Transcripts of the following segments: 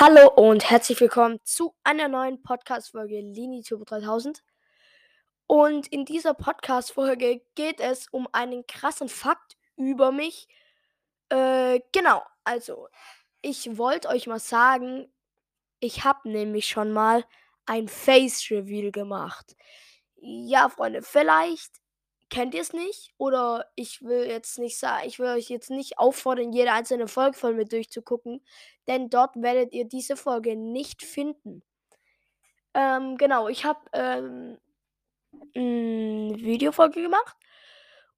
Hallo und herzlich willkommen zu einer neuen Podcast-Folge Lini Turbo 3000. Und in dieser Podcast-Folge geht es um einen krassen Fakt über mich. Äh, genau, also ich wollte euch mal sagen, ich habe nämlich schon mal ein Face-Reveal gemacht. Ja, Freunde, vielleicht kennt ihr es nicht oder ich will jetzt nicht sagen, ich will euch jetzt nicht auffordern, jede einzelne Folge von mir durchzugucken, denn dort werdet ihr diese Folge nicht finden. Ähm, genau, ich habe ähm, eine Videofolge gemacht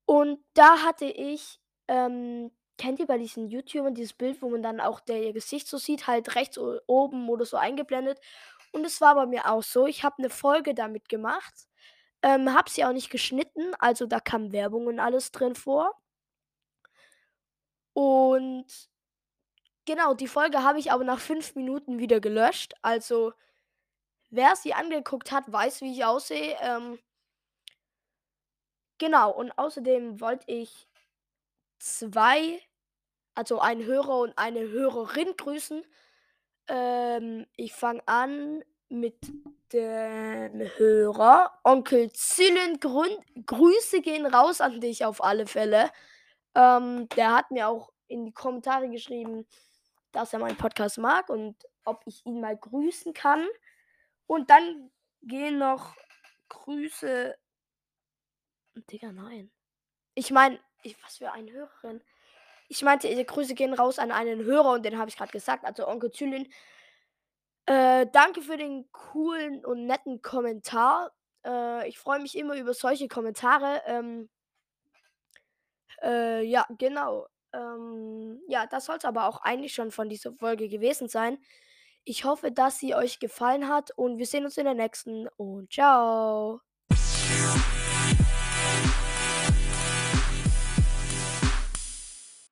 und da hatte ich, ähm, kennt ihr bei diesen YouTubern dieses Bild, wo man dann auch der ihr Gesicht so sieht, halt rechts oben oder so eingeblendet. Und es war bei mir auch so. Ich habe eine Folge damit gemacht ähm, habe sie auch nicht geschnitten, also da kam Werbung und alles drin vor. Und genau, die Folge habe ich aber nach fünf Minuten wieder gelöscht. Also wer sie angeguckt hat, weiß, wie ich aussehe. Ähm, genau, und außerdem wollte ich zwei, also einen Hörer und eine Hörerin grüßen. Ähm, ich fange an mit dem Hörer. Onkel Zillen, Grüße gehen raus an dich auf alle Fälle. Ähm, der hat mir auch in die Kommentare geschrieben, dass er meinen Podcast mag und ob ich ihn mal grüßen kann. Und dann gehen noch Grüße. Digga, nein. Ich meine, was für eine Hörerin. Ich meinte, Grüße gehen raus an einen Hörer und den habe ich gerade gesagt, also Onkel Zylin. Äh, danke für den coolen und netten Kommentar. Äh, ich freue mich immer über solche Kommentare. Ähm, äh, ja, genau. Ähm, ja, das soll es aber auch eigentlich schon von dieser Folge gewesen sein. Ich hoffe, dass sie euch gefallen hat und wir sehen uns in der nächsten und ciao.